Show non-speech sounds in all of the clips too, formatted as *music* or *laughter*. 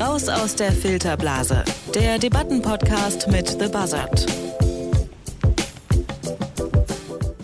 Raus aus der Filterblase. Der Debattenpodcast mit The Buzzard.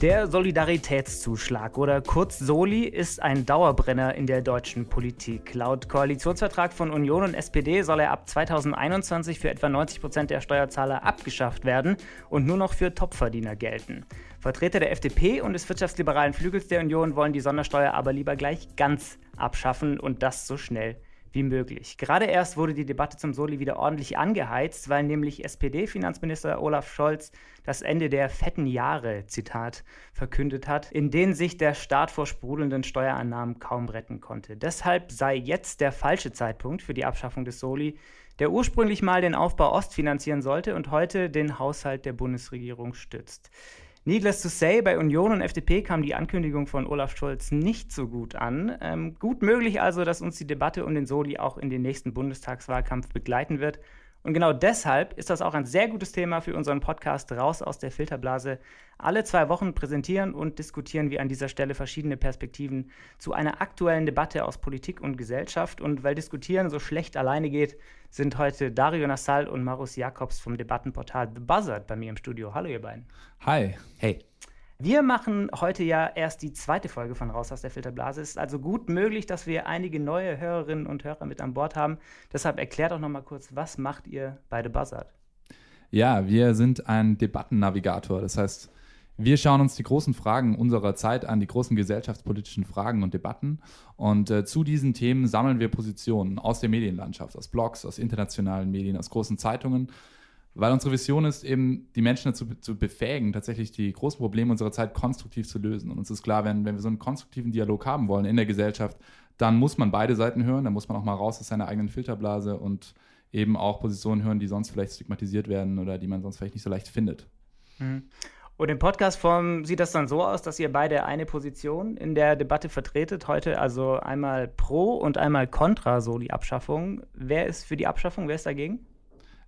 Der Solidaritätszuschlag oder kurz Soli ist ein Dauerbrenner in der deutschen Politik. Laut Koalitionsvertrag von Union und SPD soll er ab 2021 für etwa 90 Prozent der Steuerzahler abgeschafft werden und nur noch für Topverdiener gelten. Vertreter der FDP und des wirtschaftsliberalen Flügels der Union wollen die Sondersteuer aber lieber gleich ganz abschaffen und das so schnell wie möglich. Gerade erst wurde die Debatte zum Soli wieder ordentlich angeheizt, weil nämlich SPD-Finanzminister Olaf Scholz das Ende der fetten Jahre, Zitat, verkündet hat, in denen sich der Staat vor sprudelnden Steuerannahmen kaum retten konnte. Deshalb sei jetzt der falsche Zeitpunkt für die Abschaffung des Soli, der ursprünglich mal den Aufbau Ost finanzieren sollte und heute den Haushalt der Bundesregierung stützt. Needless to say, bei Union und FDP kam die Ankündigung von Olaf Scholz nicht so gut an. Ähm, gut möglich also, dass uns die Debatte um den Soli auch in den nächsten Bundestagswahlkampf begleiten wird. Und genau deshalb ist das auch ein sehr gutes Thema für unseren Podcast Raus aus der Filterblase. Alle zwei Wochen präsentieren und diskutieren wir an dieser Stelle verschiedene Perspektiven zu einer aktuellen Debatte aus Politik und Gesellschaft. Und weil Diskutieren so schlecht alleine geht, sind heute Dario Nassal und Marus Jakobs vom Debattenportal The Buzzard bei mir im Studio. Hallo ihr beiden. Hi. Hey. Wir machen heute ja erst die zweite Folge von Raus aus der Filterblase. Es ist also gut möglich, dass wir einige neue Hörerinnen und Hörer mit an Bord haben. Deshalb erklärt doch noch mal kurz, was macht ihr bei The Buzzard? Ja, wir sind ein Debattennavigator. Das heißt, wir schauen uns die großen Fragen unserer Zeit an, die großen gesellschaftspolitischen Fragen und Debatten. Und äh, zu diesen Themen sammeln wir Positionen aus der Medienlandschaft, aus Blogs, aus internationalen Medien, aus großen Zeitungen weil unsere Vision ist eben, die Menschen dazu zu befähigen, tatsächlich die großen Probleme unserer Zeit konstruktiv zu lösen. Und uns ist klar, wenn, wenn wir so einen konstruktiven Dialog haben wollen in der Gesellschaft, dann muss man beide Seiten hören, dann muss man auch mal raus aus seiner eigenen Filterblase und eben auch Positionen hören, die sonst vielleicht stigmatisiert werden oder die man sonst vielleicht nicht so leicht findet. Mhm. Und in Podcastform sieht das dann so aus, dass ihr beide eine Position in der Debatte vertretet. Heute also einmal pro und einmal contra so die Abschaffung. Wer ist für die Abschaffung, wer ist dagegen?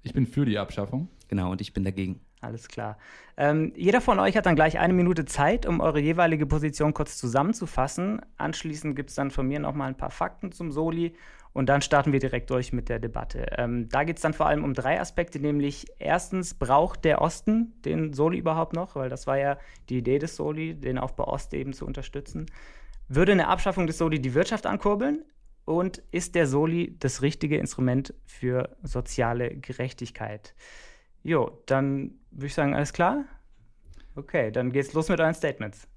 Ich bin für die Abschaffung. Genau, und ich bin dagegen. Alles klar. Ähm, jeder von euch hat dann gleich eine Minute Zeit, um eure jeweilige Position kurz zusammenzufassen. Anschließend gibt es dann von mir noch mal ein paar Fakten zum Soli und dann starten wir direkt durch mit der Debatte. Ähm, da geht es dann vor allem um drei Aspekte, nämlich erstens, braucht der Osten den Soli überhaupt noch? Weil das war ja die Idee des Soli, den Aufbau Ost eben zu unterstützen. Würde eine Abschaffung des Soli die Wirtschaft ankurbeln? Und ist der Soli das richtige Instrument für soziale Gerechtigkeit? Jo, dann würde ich sagen, alles klar? Okay, dann geht's los mit euren Statements.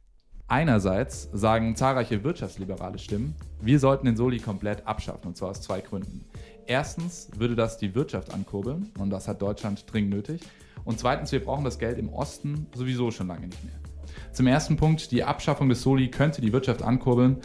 Einerseits sagen zahlreiche wirtschaftsliberale Stimmen, wir sollten den Soli komplett abschaffen, und zwar aus zwei Gründen. Erstens würde das die Wirtschaft ankurbeln, und das hat Deutschland dringend nötig. Und zweitens, wir brauchen das Geld im Osten sowieso schon lange nicht mehr. Zum ersten Punkt, die Abschaffung des Soli könnte die Wirtschaft ankurbeln.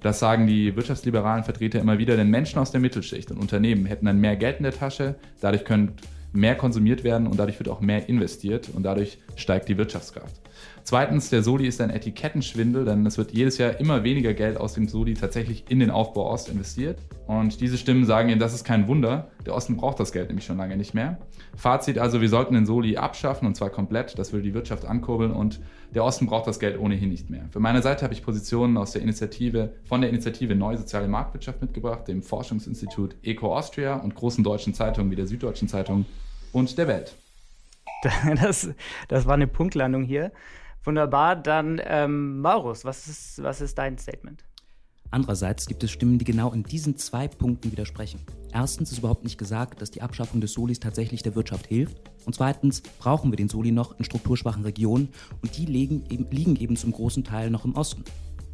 Das sagen die wirtschaftsliberalen Vertreter immer wieder, denn Menschen aus der Mittelschicht und Unternehmen hätten dann mehr Geld in der Tasche, dadurch könnte mehr konsumiert werden und dadurch wird auch mehr investiert und dadurch steigt die Wirtschaftskraft. Zweitens, der Soli ist ein Etikettenschwindel, denn es wird jedes Jahr immer weniger Geld aus dem Soli tatsächlich in den Aufbau Ost investiert. Und diese Stimmen sagen ihnen, das ist kein Wunder. Der Osten braucht das Geld nämlich schon lange nicht mehr. Fazit also, wir sollten den Soli abschaffen und zwar komplett. Das will die Wirtschaft ankurbeln und der Osten braucht das Geld ohnehin nicht mehr. Für meine Seite habe ich Positionen aus der Initiative, von der Initiative Neue Soziale Marktwirtschaft mitgebracht, dem Forschungsinstitut Eco Austria und großen deutschen Zeitungen wie der Süddeutschen Zeitung und der Welt. *laughs* Das, das war eine Punktlandung hier. Wunderbar. Dann, ähm, Maurus, was ist, was ist dein Statement? Andererseits gibt es Stimmen, die genau in diesen zwei Punkten widersprechen. Erstens ist überhaupt nicht gesagt, dass die Abschaffung des Solis tatsächlich der Wirtschaft hilft. Und zweitens brauchen wir den Soli noch in strukturschwachen Regionen und die liegen eben, liegen eben zum großen Teil noch im Osten.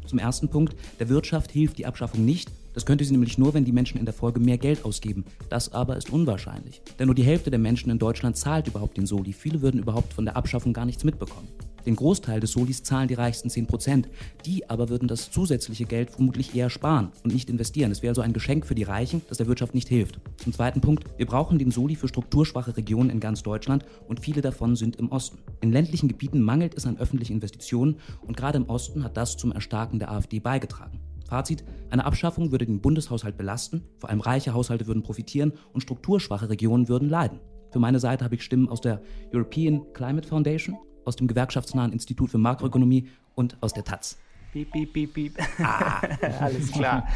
Zum ersten Punkt, der Wirtschaft hilft die Abschaffung nicht. Das könnte sie nämlich nur, wenn die Menschen in der Folge mehr Geld ausgeben. Das aber ist unwahrscheinlich. Denn nur die Hälfte der Menschen in Deutschland zahlt überhaupt den Soli. Viele würden überhaupt von der Abschaffung gar nichts mitbekommen. Den Großteil des Solis zahlen die reichsten 10%. Die aber würden das zusätzliche Geld vermutlich eher sparen und nicht investieren. Es wäre also ein Geschenk für die Reichen, das der Wirtschaft nicht hilft. Zum zweiten Punkt, wir brauchen den Soli für strukturschwache Regionen in ganz Deutschland und viele davon sind im Osten. In ländlichen Gebieten mangelt es an öffentlichen Investitionen und gerade im Osten hat das zum Erstarken der AfD beigetragen. Fazit, eine Abschaffung würde den Bundeshaushalt belasten, vor allem reiche Haushalte würden profitieren und strukturschwache Regionen würden leiden. Für meine Seite habe ich Stimmen aus der European Climate Foundation, aus dem gewerkschaftsnahen Institut für Makroökonomie und aus der Taz. Piep, piep, piep, piep. Ah. *laughs* Alles klar.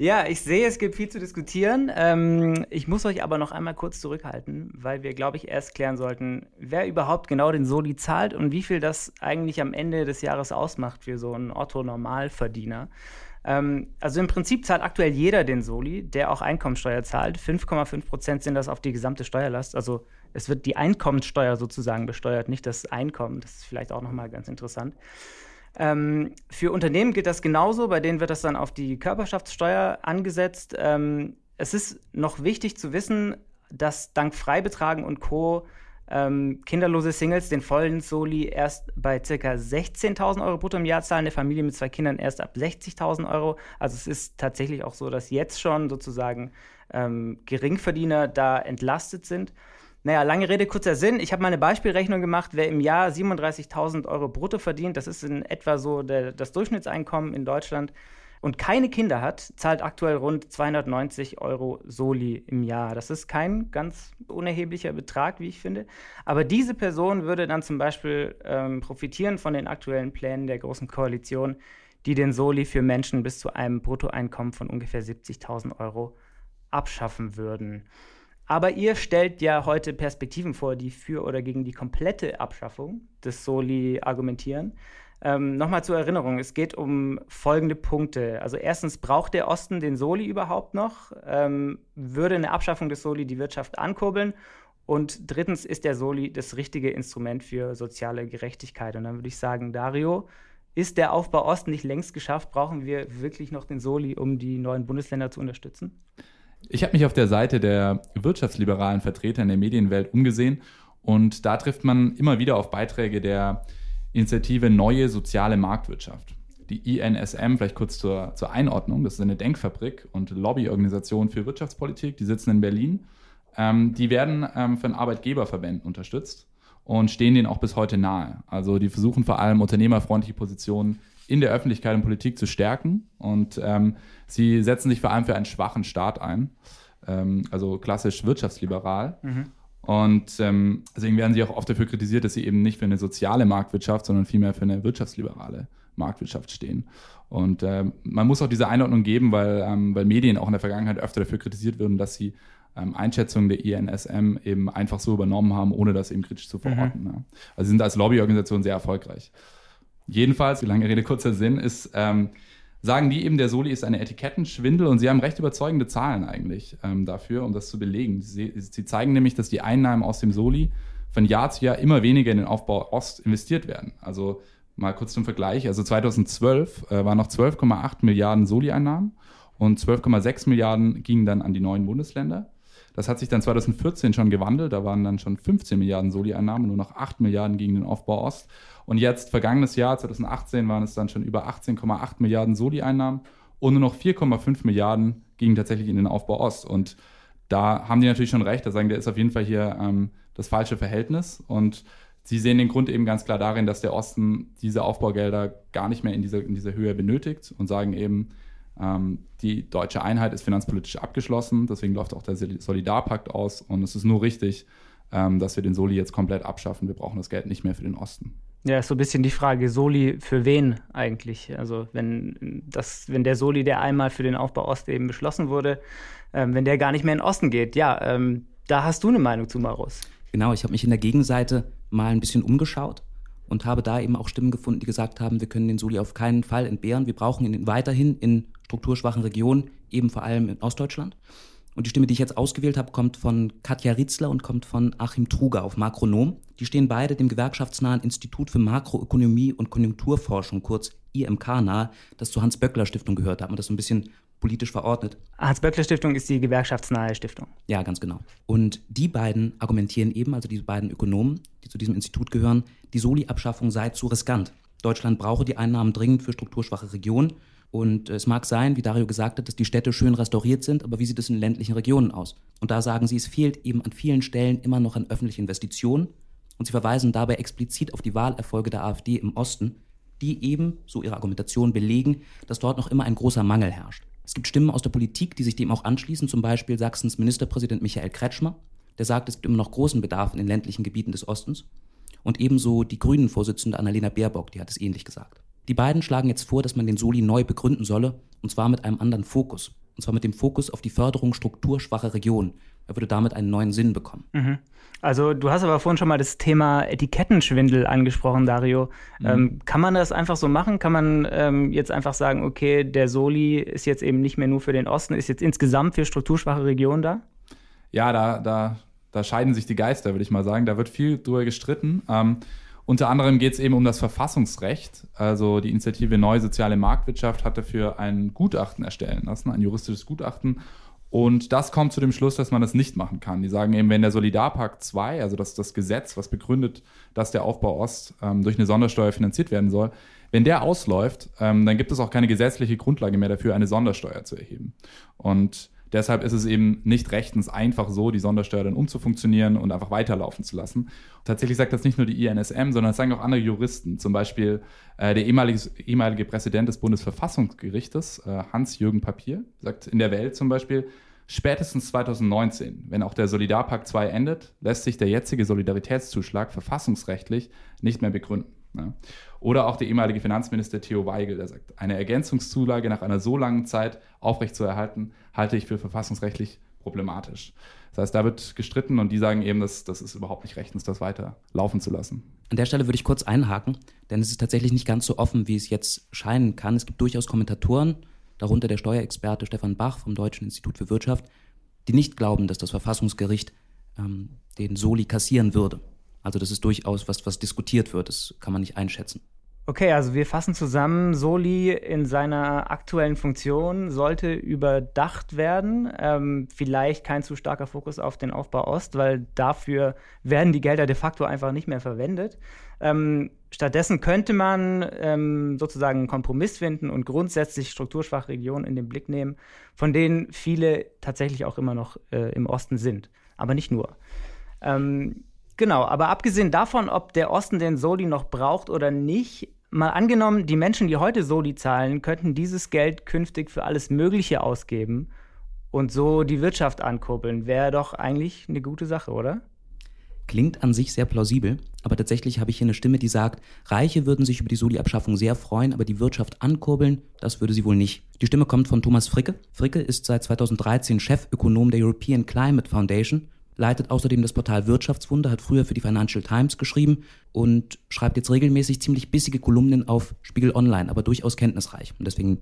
Ja, ich sehe, es gibt viel zu diskutieren. Ähm, ich muss euch aber noch einmal kurz zurückhalten, weil wir, glaube ich, erst klären sollten, wer überhaupt genau den Soli zahlt und wie viel das eigentlich am Ende des Jahres ausmacht für so einen Otto-Normalverdiener. Ähm, also im Prinzip zahlt aktuell jeder den Soli, der auch Einkommensteuer zahlt. 5,5 Prozent sind das auf die gesamte Steuerlast. Also es wird die Einkommensteuer sozusagen besteuert, nicht das Einkommen. Das ist vielleicht auch nochmal ganz interessant. Ähm, für Unternehmen gilt das genauso, bei denen wird das dann auf die Körperschaftssteuer angesetzt. Ähm, es ist noch wichtig zu wissen, dass dank Freibetragen und Co. Ähm, kinderlose Singles den vollen Soli erst bei ca. 16.000 Euro brutto im Jahr zahlen, eine Familie mit zwei Kindern erst ab 60.000 Euro. Also es ist tatsächlich auch so, dass jetzt schon sozusagen ähm, Geringverdiener da entlastet sind. Naja, lange Rede, kurzer Sinn. Ich habe mal eine Beispielrechnung gemacht. Wer im Jahr 37.000 Euro brutto verdient, das ist in etwa so der, das Durchschnittseinkommen in Deutschland, und keine Kinder hat, zahlt aktuell rund 290 Euro Soli im Jahr. Das ist kein ganz unerheblicher Betrag, wie ich finde. Aber diese Person würde dann zum Beispiel ähm, profitieren von den aktuellen Plänen der Großen Koalition, die den Soli für Menschen bis zu einem Bruttoeinkommen von ungefähr 70.000 Euro abschaffen würden. Aber ihr stellt ja heute Perspektiven vor, die für oder gegen die komplette Abschaffung des Soli argumentieren. Ähm, Nochmal zur Erinnerung, es geht um folgende Punkte. Also erstens, braucht der Osten den Soli überhaupt noch? Ähm, würde eine Abschaffung des Soli die Wirtschaft ankurbeln? Und drittens, ist der Soli das richtige Instrument für soziale Gerechtigkeit? Und dann würde ich sagen, Dario, ist der Aufbau Osten nicht längst geschafft? Brauchen wir wirklich noch den Soli, um die neuen Bundesländer zu unterstützen? Ich habe mich auf der Seite der wirtschaftsliberalen Vertreter in der Medienwelt umgesehen und da trifft man immer wieder auf Beiträge der Initiative Neue Soziale Marktwirtschaft. Die INSM, vielleicht kurz zur, zur Einordnung, das ist eine Denkfabrik und Lobbyorganisation für Wirtschaftspolitik, die sitzen in Berlin. Ähm, die werden ähm, von Arbeitgeberverbänden unterstützt und stehen denen auch bis heute nahe. Also die versuchen vor allem unternehmerfreundliche Positionen in der Öffentlichkeit und Politik zu stärken. Und ähm, sie setzen sich vor allem für einen schwachen Staat ein, ähm, also klassisch wirtschaftsliberal. Mhm. Und ähm, deswegen werden sie auch oft dafür kritisiert, dass sie eben nicht für eine soziale Marktwirtschaft, sondern vielmehr für eine wirtschaftsliberale Marktwirtschaft stehen. Und äh, man muss auch diese Einordnung geben, weil, ähm, weil Medien auch in der Vergangenheit öfter dafür kritisiert wurden, dass sie ähm, Einschätzungen der INSM eben einfach so übernommen haben, ohne das eben kritisch zu verorten. Mhm. Ja. Also sie sind als Lobbyorganisation sehr erfolgreich. Jedenfalls, lange Rede, kurzer Sinn, ist, ähm, sagen die eben, der Soli ist eine Etikettenschwindel und sie haben recht überzeugende Zahlen eigentlich ähm, dafür, um das zu belegen. Sie, sie, zeigen nämlich, dass die Einnahmen aus dem Soli von Jahr zu Jahr immer weniger in den Aufbau Ost investiert werden. Also mal kurz zum Vergleich, also 2012 äh, waren noch 12,8 Milliarden Soli-Einnahmen und 12,6 Milliarden gingen dann an die neuen Bundesländer. Das hat sich dann 2014 schon gewandelt, da waren dann schon 15 Milliarden Soli-Einnahmen, nur noch 8 Milliarden gegen den Aufbau Ost. Und jetzt, vergangenes Jahr, 2018, waren es dann schon über 18,8 Milliarden Soli-Einnahmen und nur noch 4,5 Milliarden gingen tatsächlich in den Aufbau Ost. Und da haben die natürlich schon recht, da sagen, der ist auf jeden Fall hier ähm, das falsche Verhältnis. Und sie sehen den Grund eben ganz klar darin, dass der Osten diese Aufbaugelder gar nicht mehr in dieser, in dieser Höhe benötigt und sagen eben, ähm, die deutsche Einheit ist finanzpolitisch abgeschlossen, deswegen läuft auch der Solidarpakt aus und es ist nur richtig, ähm, dass wir den Soli jetzt komplett abschaffen. Wir brauchen das Geld nicht mehr für den Osten. Ja, ist so ein bisschen die Frage, Soli für wen eigentlich? Also wenn das, wenn der Soli, der einmal für den Aufbau Ost eben beschlossen wurde, ähm, wenn der gar nicht mehr in den Osten geht, ja, ähm, da hast du eine Meinung zu, Marus. Genau, ich habe mich in der Gegenseite mal ein bisschen umgeschaut und habe da eben auch Stimmen gefunden, die gesagt haben, wir können den Soli auf keinen Fall entbehren, wir brauchen ihn weiterhin in strukturschwachen Regionen, eben vor allem in Ostdeutschland. Und die Stimme, die ich jetzt ausgewählt habe, kommt von Katja Ritzler und kommt von Achim Truger auf Makronom. Die stehen beide dem gewerkschaftsnahen Institut für Makroökonomie und Konjunkturforschung, kurz IMK, nahe, das zur Hans-Böckler-Stiftung gehört. Da hat man das so ein bisschen politisch verordnet. Hans-Böckler-Stiftung ist die gewerkschaftsnahe Stiftung. Ja, ganz genau. Und die beiden argumentieren eben, also diese beiden Ökonomen, die zu diesem Institut gehören, die Soli-Abschaffung sei zu riskant. Deutschland brauche die Einnahmen dringend für strukturschwache Regionen und es mag sein, wie Dario gesagt hat, dass die Städte schön restauriert sind, aber wie sieht es in ländlichen Regionen aus? Und da sagen sie, es fehlt eben an vielen Stellen immer noch an öffentlichen Investitionen. Und sie verweisen dabei explizit auf die Wahlerfolge der AfD im Osten, die eben, so ihre Argumentation, belegen, dass dort noch immer ein großer Mangel herrscht. Es gibt Stimmen aus der Politik, die sich dem auch anschließen, zum Beispiel Sachsens Ministerpräsident Michael Kretschmer, der sagt, es gibt immer noch großen Bedarf in den ländlichen Gebieten des Ostens. Und ebenso die Grünen-Vorsitzende Annalena Baerbock, die hat es ähnlich gesagt. Die beiden schlagen jetzt vor, dass man den Soli neu begründen solle, und zwar mit einem anderen Fokus. Und zwar mit dem Fokus auf die Förderung strukturschwacher Regionen. Er würde damit einen neuen Sinn bekommen. Mhm. Also du hast aber vorhin schon mal das Thema Etikettenschwindel angesprochen, Dario. Mhm. Ähm, kann man das einfach so machen? Kann man ähm, jetzt einfach sagen, okay, der Soli ist jetzt eben nicht mehr nur für den Osten, ist jetzt insgesamt für strukturschwache Regionen da? Ja, da, da, da scheiden sich die Geister, würde ich mal sagen. Da wird viel drüber gestritten. Ähm, unter anderem geht es eben um das Verfassungsrecht. Also die Initiative Neue Soziale Marktwirtschaft hat dafür ein Gutachten erstellen lassen, ein juristisches Gutachten. Und das kommt zu dem Schluss, dass man das nicht machen kann. Die sagen eben, wenn der Solidarpakt 2, also das, das Gesetz, was begründet, dass der Aufbau Ost ähm, durch eine Sondersteuer finanziert werden soll, wenn der ausläuft, ähm, dann gibt es auch keine gesetzliche Grundlage mehr dafür, eine Sondersteuer zu erheben. Und Deshalb ist es eben nicht rechtens einfach so, die Sondersteuer dann umzufunktionieren und einfach weiterlaufen zu lassen. Tatsächlich sagt das nicht nur die INSM, sondern das sagen auch andere Juristen. Zum Beispiel äh, der ehemalige, ehemalige Präsident des Bundesverfassungsgerichtes, äh, Hans-Jürgen Papier, sagt in der Welt zum Beispiel, Spätestens 2019, wenn auch der Solidarpakt 2 endet, lässt sich der jetzige Solidaritätszuschlag verfassungsrechtlich nicht mehr begründen. Ne? Oder auch der ehemalige Finanzminister Theo Weigel, der sagt, eine Ergänzungszulage nach einer so langen Zeit aufrechtzuerhalten, halte ich für verfassungsrechtlich problematisch. Das heißt, da wird gestritten und die sagen eben, dass das ist überhaupt nicht rechtens, das weiter laufen zu lassen. An der Stelle würde ich kurz einhaken, denn es ist tatsächlich nicht ganz so offen, wie es jetzt scheinen kann. Es gibt durchaus Kommentatoren, darunter der Steuerexperte Stefan Bach vom Deutschen Institut für Wirtschaft, die nicht glauben, dass das Verfassungsgericht ähm, den Soli kassieren würde. Also das ist durchaus was, was diskutiert wird. Das kann man nicht einschätzen. Okay, also wir fassen zusammen, Soli in seiner aktuellen Funktion sollte überdacht werden. Ähm, vielleicht kein zu starker Fokus auf den Aufbau Ost, weil dafür werden die Gelder de facto einfach nicht mehr verwendet. Ähm, stattdessen könnte man ähm, sozusagen einen Kompromiss finden und grundsätzlich strukturschwache Regionen in den Blick nehmen, von denen viele tatsächlich auch immer noch äh, im Osten sind, aber nicht nur. Ähm, genau, aber abgesehen davon, ob der Osten den Soli noch braucht oder nicht, Mal angenommen, die Menschen, die heute Soli zahlen, könnten dieses Geld künftig für alles Mögliche ausgeben und so die Wirtschaft ankurbeln. Wäre doch eigentlich eine gute Sache, oder? Klingt an sich sehr plausibel, aber tatsächlich habe ich hier eine Stimme, die sagt, Reiche würden sich über die Soli-Abschaffung sehr freuen, aber die Wirtschaft ankurbeln, das würde sie wohl nicht. Die Stimme kommt von Thomas Fricke. Fricke ist seit 2013 Chefökonom der European Climate Foundation leitet außerdem das Portal Wirtschaftswunder, hat früher für die Financial Times geschrieben und schreibt jetzt regelmäßig ziemlich bissige Kolumnen auf Spiegel Online, aber durchaus kenntnisreich. Und deswegen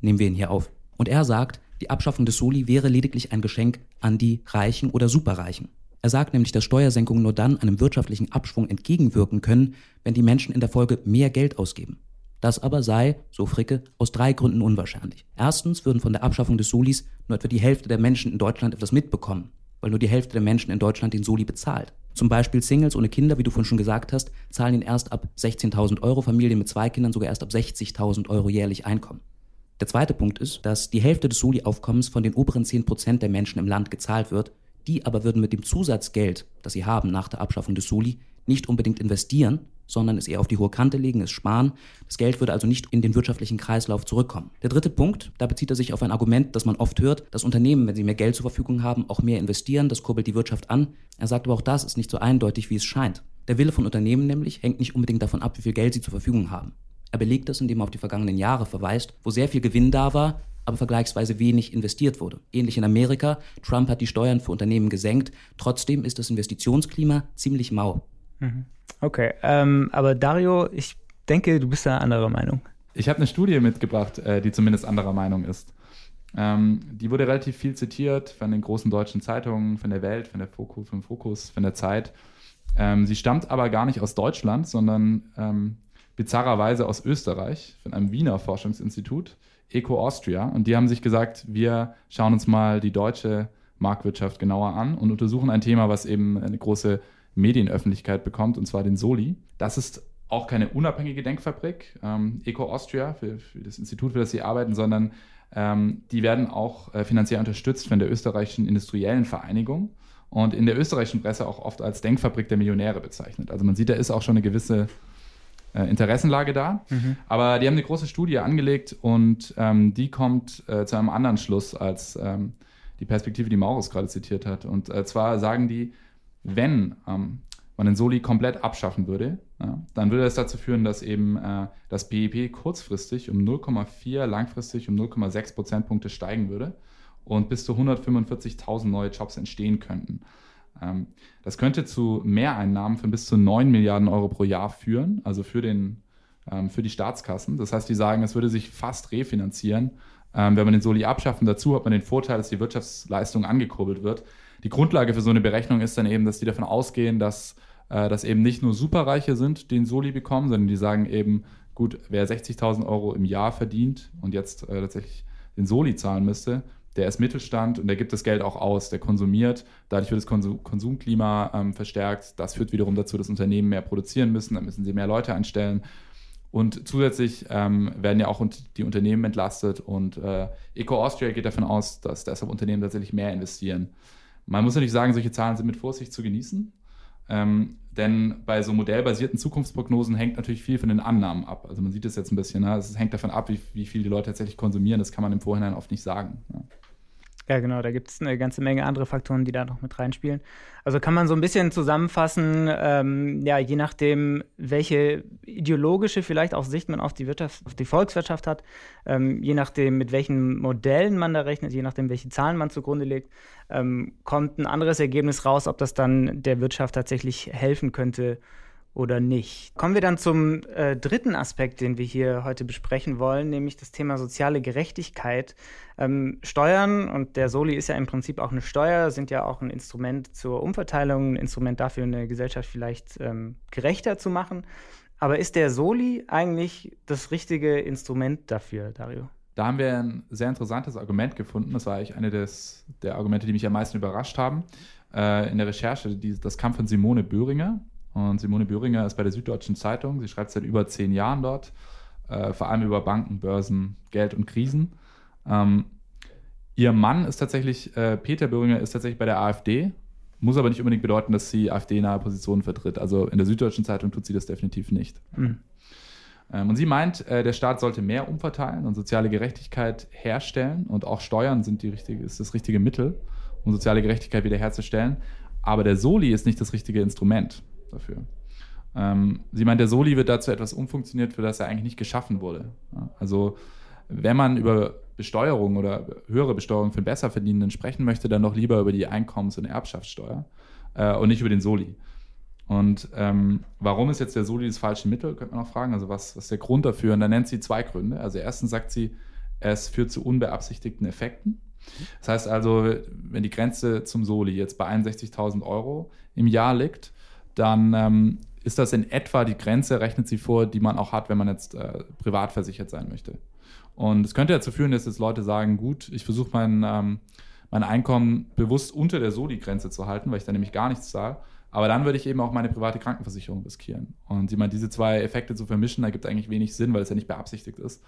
nehmen wir ihn hier auf. Und er sagt, die Abschaffung des Soli wäre lediglich ein Geschenk an die Reichen oder Superreichen. Er sagt nämlich, dass Steuersenkungen nur dann einem wirtschaftlichen Abschwung entgegenwirken können, wenn die Menschen in der Folge mehr Geld ausgeben. Das aber sei, so Fricke, aus drei Gründen unwahrscheinlich. Erstens würden von der Abschaffung des Solis nur etwa die Hälfte der Menschen in Deutschland etwas mitbekommen weil nur die Hälfte der Menschen in Deutschland den Soli bezahlt. Zum Beispiel Singles ohne Kinder, wie du vorhin schon gesagt hast, zahlen ihn erst ab 16.000 Euro, Familien mit zwei Kindern sogar erst ab 60.000 Euro jährlich Einkommen. Der zweite Punkt ist, dass die Hälfte des Soli-Aufkommens von den oberen 10% der Menschen im Land gezahlt wird, die aber würden mit dem Zusatzgeld, das sie haben nach der Abschaffung des Soli, nicht unbedingt investieren, sondern es eher auf die hohe Kante legen, es sparen. Das Geld würde also nicht in den wirtschaftlichen Kreislauf zurückkommen. Der dritte Punkt, da bezieht er sich auf ein Argument, das man oft hört, dass Unternehmen, wenn sie mehr Geld zur Verfügung haben, auch mehr investieren, das kurbelt die Wirtschaft an. Er sagt aber auch das ist nicht so eindeutig, wie es scheint. Der Wille von Unternehmen nämlich hängt nicht unbedingt davon ab, wie viel Geld sie zur Verfügung haben. Er belegt das, indem er auf die vergangenen Jahre verweist, wo sehr viel Gewinn da war, aber vergleichsweise wenig investiert wurde. Ähnlich in Amerika, Trump hat die Steuern für Unternehmen gesenkt, trotzdem ist das Investitionsklima ziemlich mau. Mhm. Okay, ähm, aber Dario, ich denke, du bist da anderer Meinung. Ich habe eine Studie mitgebracht, äh, die zumindest anderer Meinung ist. Ähm, die wurde relativ viel zitiert von den großen deutschen Zeitungen, von der Welt, von der Fokus, vom Fokus, von der Zeit. Ähm, sie stammt aber gar nicht aus Deutschland, sondern ähm, bizarrerweise aus Österreich, von einem Wiener Forschungsinstitut, Eco Austria. Und die haben sich gesagt, wir schauen uns mal die deutsche Marktwirtschaft genauer an und untersuchen ein Thema, was eben eine große Medienöffentlichkeit bekommt, und zwar den Soli. Das ist auch keine unabhängige Denkfabrik, ähm, Eco Austria, für, für, das Institut, für das sie arbeiten, sondern ähm, die werden auch äh, finanziell unterstützt von der österreichischen Industriellen Vereinigung und in der österreichischen Presse auch oft als Denkfabrik der Millionäre bezeichnet. Also man sieht, da ist auch schon eine gewisse äh, Interessenlage da. Mhm. Aber die haben eine große Studie angelegt und ähm, die kommt äh, zu einem anderen Schluss als ähm, die Perspektive, die Maurus gerade zitiert hat. Und äh, zwar sagen die, wenn ähm, man den Soli komplett abschaffen würde, ja, dann würde das dazu führen, dass eben äh, das BIP kurzfristig um 0,4, langfristig um 0,6 Prozentpunkte steigen würde und bis zu 145.000 neue Jobs entstehen könnten. Ähm, das könnte zu Mehreinnahmen von bis zu 9 Milliarden Euro pro Jahr führen, also für, den, ähm, für die Staatskassen. Das heißt, die sagen, es würde sich fast refinanzieren, ähm, wenn man den Soli abschafft. Und dazu hat man den Vorteil, dass die Wirtschaftsleistung angekurbelt wird. Die Grundlage für so eine Berechnung ist dann eben, dass die davon ausgehen, dass äh, das eben nicht nur Superreiche sind, die den Soli bekommen, sondern die sagen eben, gut, wer 60.000 Euro im Jahr verdient und jetzt äh, tatsächlich den Soli zahlen müsste, der ist Mittelstand und der gibt das Geld auch aus, der konsumiert. Dadurch wird das Konsum Konsumklima ähm, verstärkt. Das führt wiederum dazu, dass Unternehmen mehr produzieren müssen, dann müssen sie mehr Leute einstellen. Und zusätzlich ähm, werden ja auch die Unternehmen entlastet und äh, Eco Austria geht davon aus, dass deshalb Unternehmen tatsächlich mehr investieren. Man muss natürlich sagen, solche Zahlen sind mit Vorsicht zu genießen. Ähm, denn bei so modellbasierten Zukunftsprognosen hängt natürlich viel von den Annahmen ab. Also man sieht es jetzt ein bisschen, ne? es hängt davon ab, wie, wie viel die Leute tatsächlich konsumieren. Das kann man im Vorhinein oft nicht sagen. Ne? Ja, genau, da gibt es eine ganze Menge andere Faktoren, die da noch mit reinspielen. Also kann man so ein bisschen zusammenfassen, ähm, ja, je nachdem, welche ideologische vielleicht auch Sicht man auf die Wirtschaft, auf die Volkswirtschaft hat, ähm, je nachdem, mit welchen Modellen man da rechnet, je nachdem, welche Zahlen man zugrunde legt, ähm, kommt ein anderes Ergebnis raus, ob das dann der Wirtschaft tatsächlich helfen könnte oder nicht. Kommen wir dann zum äh, dritten Aspekt, den wir hier heute besprechen wollen, nämlich das Thema soziale Gerechtigkeit. Ähm, Steuern, und der Soli ist ja im Prinzip auch eine Steuer, sind ja auch ein Instrument zur Umverteilung, ein Instrument dafür, eine Gesellschaft vielleicht ähm, gerechter zu machen. Aber ist der Soli eigentlich das richtige Instrument dafür, Dario? Da haben wir ein sehr interessantes Argument gefunden. Das war eigentlich eine des, der Argumente, die mich am meisten überrascht haben. Äh, in der Recherche, die, das kam von Simone Böhringer. Und Simone Böhringer ist bei der Süddeutschen Zeitung. Sie schreibt seit über zehn Jahren dort, äh, vor allem über Banken, Börsen, Geld und Krisen. Ähm, ihr Mann ist tatsächlich, äh, Peter Böhringer ist tatsächlich bei der AfD, muss aber nicht unbedingt bedeuten, dass sie AfD-nahe Positionen vertritt. Also in der Süddeutschen Zeitung tut sie das definitiv nicht. Mhm. Ähm, und sie meint, äh, der Staat sollte mehr umverteilen und soziale Gerechtigkeit herstellen und auch Steuern sind die richtige, ist das richtige Mittel, um soziale Gerechtigkeit wiederherzustellen. Aber der Soli ist nicht das richtige Instrument dafür. Ähm, sie meint, der Soli wird dazu etwas umfunktioniert, für das er eigentlich nicht geschaffen wurde. Ja, also wenn man über Besteuerung oder höhere Besteuerung für Besserverdienenden sprechen möchte, dann doch lieber über die Einkommens- und Erbschaftssteuer äh, und nicht über den Soli. Und ähm, warum ist jetzt der Soli das falsche Mittel, könnte man auch fragen. Also was, was ist der Grund dafür? Und da nennt sie zwei Gründe. Also erstens sagt sie, es führt zu unbeabsichtigten Effekten. Das heißt also, wenn die Grenze zum Soli jetzt bei 61.000 Euro im Jahr liegt, dann ähm, ist das in etwa die Grenze, rechnet sie vor, die man auch hat, wenn man jetzt äh, privat versichert sein möchte. Und es könnte dazu führen, dass jetzt Leute sagen, gut, ich versuche mein, ähm, mein Einkommen bewusst unter der Soli-Grenze zu halten, weil ich dann nämlich gar nichts zahle. Aber dann würde ich eben auch meine private Krankenversicherung riskieren. Und ich meine, diese zwei Effekte zu vermischen, da gibt eigentlich wenig Sinn, weil es ja nicht beabsichtigt ist.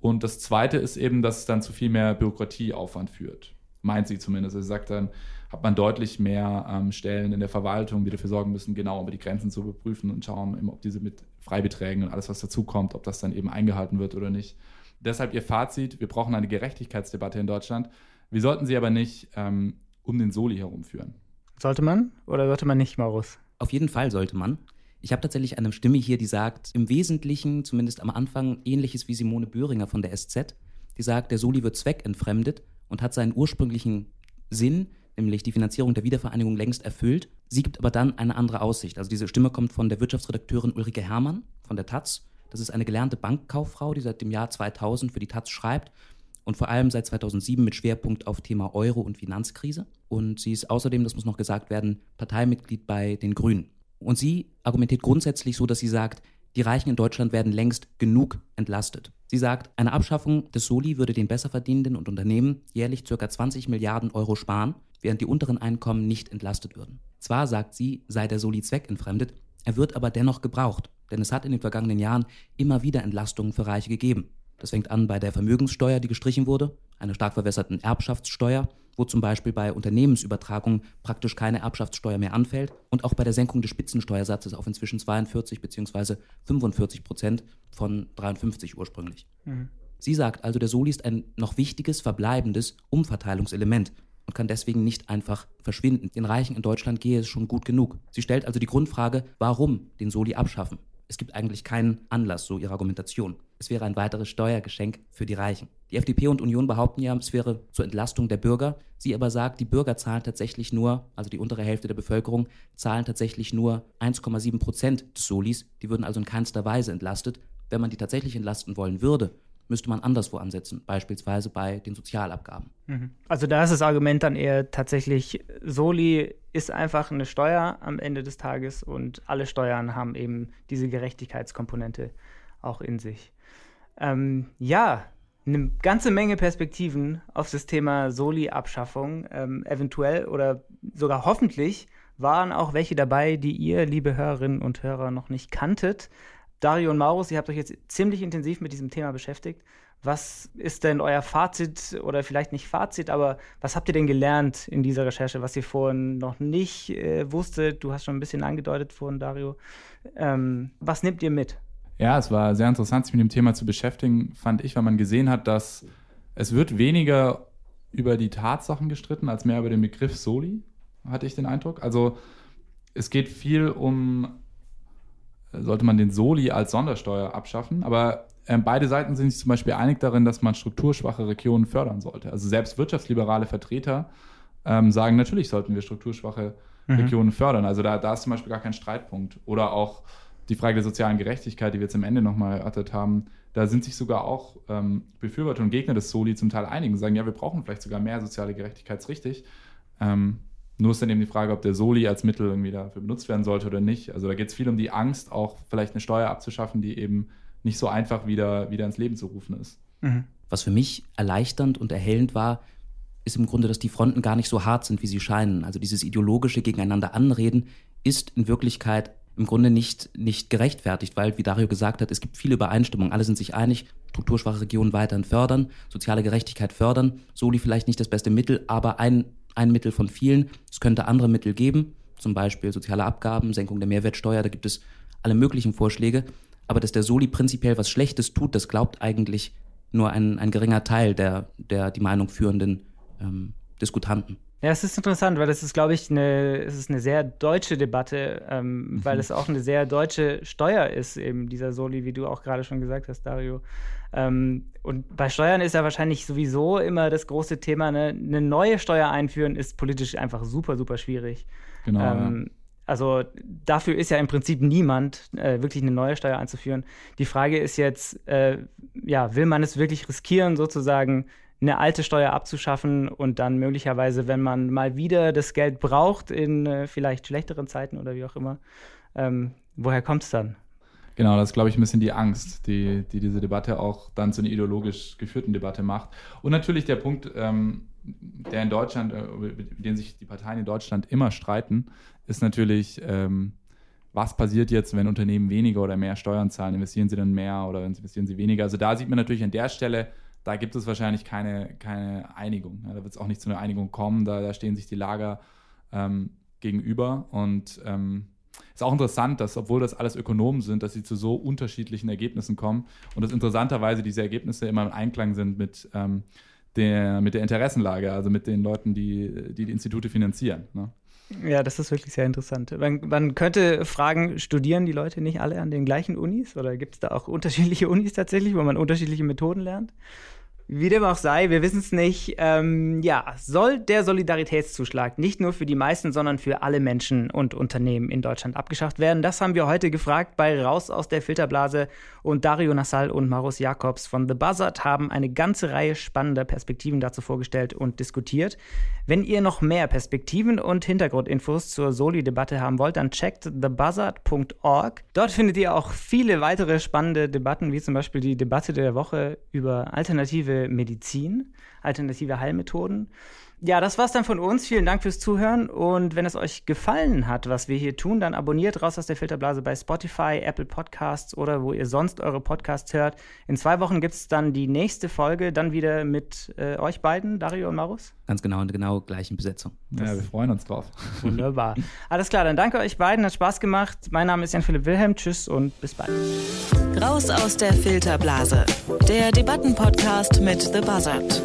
Und das Zweite ist eben, dass es dann zu viel mehr Bürokratieaufwand führt. Meint sie zumindest. Sie sagt dann, hat man deutlich mehr ähm, Stellen in der Verwaltung, die dafür sorgen müssen, genau über die Grenzen zu überprüfen und schauen, ob diese mit Freibeträgen und alles, was dazukommt, ob das dann eben eingehalten wird oder nicht. Deshalb ihr Fazit, wir brauchen eine Gerechtigkeitsdebatte in Deutschland. Wir sollten sie aber nicht ähm, um den Soli herumführen. Sollte man oder sollte man nicht, Maurus? Auf jeden Fall sollte man. Ich habe tatsächlich eine Stimme hier, die sagt, im Wesentlichen, zumindest am Anfang, ähnliches wie Simone Böhringer von der SZ, die sagt, der Soli wird zweckentfremdet und hat seinen ursprünglichen Sinn nämlich die Finanzierung der Wiedervereinigung längst erfüllt. Sie gibt aber dann eine andere Aussicht. Also diese Stimme kommt von der Wirtschaftsredakteurin Ulrike Herrmann von der Taz. Das ist eine gelernte Bankkauffrau, die seit dem Jahr 2000 für die Taz schreibt und vor allem seit 2007 mit Schwerpunkt auf Thema Euro und Finanzkrise. Und sie ist außerdem, das muss noch gesagt werden, Parteimitglied bei den Grünen. Und sie argumentiert grundsätzlich so, dass sie sagt, die Reichen in Deutschland werden längst genug entlastet. Sie sagt, eine Abschaffung des Soli würde den Besserverdienenden und Unternehmen jährlich ca. 20 Milliarden Euro sparen, während die unteren Einkommen nicht entlastet würden. Zwar sagt sie, sei der Soli zweckentfremdet, er wird aber dennoch gebraucht, denn es hat in den vergangenen Jahren immer wieder Entlastungen für Reiche gegeben. Das fängt an bei der Vermögenssteuer, die gestrichen wurde, einer stark verwässerten Erbschaftssteuer, wo zum Beispiel bei Unternehmensübertragungen praktisch keine Erbschaftssteuer mehr anfällt und auch bei der Senkung des Spitzensteuersatzes auf inzwischen 42 bzw. 45 Prozent von 53 ursprünglich. Mhm. Sie sagt also, der Soli ist ein noch wichtiges, verbleibendes Umverteilungselement und kann deswegen nicht einfach verschwinden. Den Reichen in Deutschland gehe es schon gut genug. Sie stellt also die Grundfrage, warum den Soli abschaffen? Es gibt eigentlich keinen Anlass, so ihre Argumentation. Es wäre ein weiteres Steuergeschenk für die Reichen. Die FDP und Union behaupten ja, es wäre zur Entlastung der Bürger. Sie aber sagt, die Bürger zahlen tatsächlich nur, also die untere Hälfte der Bevölkerung, zahlen tatsächlich nur 1,7 Prozent des Solis. Die würden also in keinster Weise entlastet. Wenn man die tatsächlich entlasten wollen würde, müsste man anderswo ansetzen, beispielsweise bei den Sozialabgaben. Mhm. Also da ist das Argument dann eher tatsächlich, Soli ist einfach eine Steuer am Ende des Tages und alle Steuern haben eben diese Gerechtigkeitskomponente auch in sich. Ähm, ja, eine ganze Menge Perspektiven auf das Thema Soli-Abschaffung. Ähm, eventuell oder sogar hoffentlich waren auch welche dabei, die ihr, liebe Hörerinnen und Hörer, noch nicht kanntet. Dario und Maurus, ihr habt euch jetzt ziemlich intensiv mit diesem Thema beschäftigt. Was ist denn euer Fazit oder vielleicht nicht Fazit, aber was habt ihr denn gelernt in dieser Recherche, was ihr vorhin noch nicht äh, wusstet? Du hast schon ein bisschen angedeutet vorhin, Dario. Ähm, was nehmt ihr mit? Ja, es war sehr interessant, sich mit dem Thema zu beschäftigen, fand ich, weil man gesehen hat, dass es wird weniger über die Tatsachen gestritten, als mehr über den Begriff Soli, hatte ich den Eindruck. Also es geht viel um sollte man den Soli als Sondersteuer abschaffen. Aber äh, beide Seiten sind sich zum Beispiel einig darin, dass man strukturschwache Regionen fördern sollte. Also selbst wirtschaftsliberale Vertreter ähm, sagen, natürlich sollten wir strukturschwache mhm. Regionen fördern. Also da, da ist zum Beispiel gar kein Streitpunkt. Oder auch die Frage der sozialen Gerechtigkeit, die wir jetzt am Ende nochmal erörtert haben, da sind sich sogar auch ähm, Befürworter und Gegner des Soli zum Teil einig und sagen, ja, wir brauchen vielleicht sogar mehr soziale Gerechtigkeit, ist richtig. Ähm, nur ist dann eben die Frage, ob der Soli als Mittel irgendwie dafür benutzt werden sollte oder nicht. Also da geht es viel um die Angst, auch vielleicht eine Steuer abzuschaffen, die eben nicht so einfach wieder, wieder ins Leben zu rufen ist. Mhm. Was für mich erleichternd und erhellend war, ist im Grunde, dass die Fronten gar nicht so hart sind, wie sie scheinen. Also dieses ideologische Gegeneinander anreden ist in Wirklichkeit im Grunde nicht, nicht gerechtfertigt, weil, wie Dario gesagt hat, es gibt viele Übereinstimmungen. Alle sind sich einig, strukturschwache Regionen weiterhin fördern, soziale Gerechtigkeit fördern. Soli vielleicht nicht das beste Mittel, aber ein ein Mittel von vielen. Es könnte andere Mittel geben, zum Beispiel soziale Abgaben, Senkung der Mehrwertsteuer, da gibt es alle möglichen Vorschläge. Aber dass der Soli prinzipiell was Schlechtes tut, das glaubt eigentlich nur ein, ein geringer Teil der, der die Meinung führenden ähm, Diskutanten. Ja, es ist interessant, weil das ist, glaube ich, eine, es ist eine sehr deutsche Debatte, ähm, mhm. weil es auch eine sehr deutsche Steuer ist, eben dieser Soli, wie du auch gerade schon gesagt hast, Dario. Ähm, und bei Steuern ist ja wahrscheinlich sowieso immer das große Thema, ne? eine neue Steuer einführen ist politisch einfach super, super schwierig. Genau. Ähm, ja. Also dafür ist ja im Prinzip niemand, äh, wirklich eine neue Steuer einzuführen. Die Frage ist jetzt, äh, ja, will man es wirklich riskieren, sozusagen eine alte Steuer abzuschaffen und dann möglicherweise, wenn man mal wieder das Geld braucht, in äh, vielleicht schlechteren Zeiten oder wie auch immer, ähm, woher kommt es dann? Genau, das ist, glaube ich, ein bisschen die Angst, die, die diese Debatte auch dann zu einer ideologisch geführten Debatte macht. Und natürlich der Punkt, ähm, der in Deutschland, äh, über den sich die Parteien in Deutschland immer streiten, ist natürlich, ähm, was passiert jetzt, wenn Unternehmen weniger oder mehr Steuern zahlen? Investieren sie dann mehr oder investieren sie weniger? Also da sieht man natürlich an der Stelle, da gibt es wahrscheinlich keine, keine Einigung. Ja, da wird es auch nicht zu einer Einigung kommen. Da, da stehen sich die Lager ähm, gegenüber. Und ähm, ist auch interessant, dass, obwohl das alles Ökonomen sind, dass sie zu so unterschiedlichen Ergebnissen kommen und dass interessanterweise diese Ergebnisse immer im Einklang sind mit, ähm, der, mit der Interessenlage, also mit den Leuten, die die, die Institute finanzieren. Ne? Ja, das ist wirklich sehr interessant. Man, man, könnte fragen, studieren die Leute nicht alle an den gleichen Unis oder gibt es da auch unterschiedliche Unis tatsächlich, wo man unterschiedliche Methoden lernt? Wie dem auch sei, wir wissen es nicht. Ähm, ja, soll der Solidaritätszuschlag nicht nur für die meisten, sondern für alle Menschen und Unternehmen in Deutschland abgeschafft werden? Das haben wir heute gefragt bei Raus aus der Filterblase und Dario Nassal und Marus Jakobs von The Buzzard haben eine ganze Reihe spannender Perspektiven dazu vorgestellt und diskutiert. Wenn ihr noch mehr Perspektiven und Hintergrundinfos zur Soli-Debatte haben wollt, dann checkt thebuzzard.org. Dort findet ihr auch viele weitere spannende Debatten, wie zum Beispiel die Debatte der Woche über alternative Medizin, alternative Heilmethoden. Ja, das war's dann von uns. Vielen Dank fürs Zuhören. Und wenn es euch gefallen hat, was wir hier tun, dann abonniert raus aus der Filterblase bei Spotify, Apple Podcasts oder wo ihr sonst eure Podcasts hört. In zwei Wochen gibt es dann die nächste Folge, dann wieder mit äh, euch beiden, Dario und Marus. Ganz genau, in genau gleichen Besetzung. Das ja, wir freuen uns drauf. Wunderbar. Alles klar, dann danke euch beiden, hat Spaß gemacht. Mein Name ist Jan-Philipp Wilhelm. Tschüss und bis bald. Raus aus der Filterblase. Der Debattenpodcast mit The Buzzard.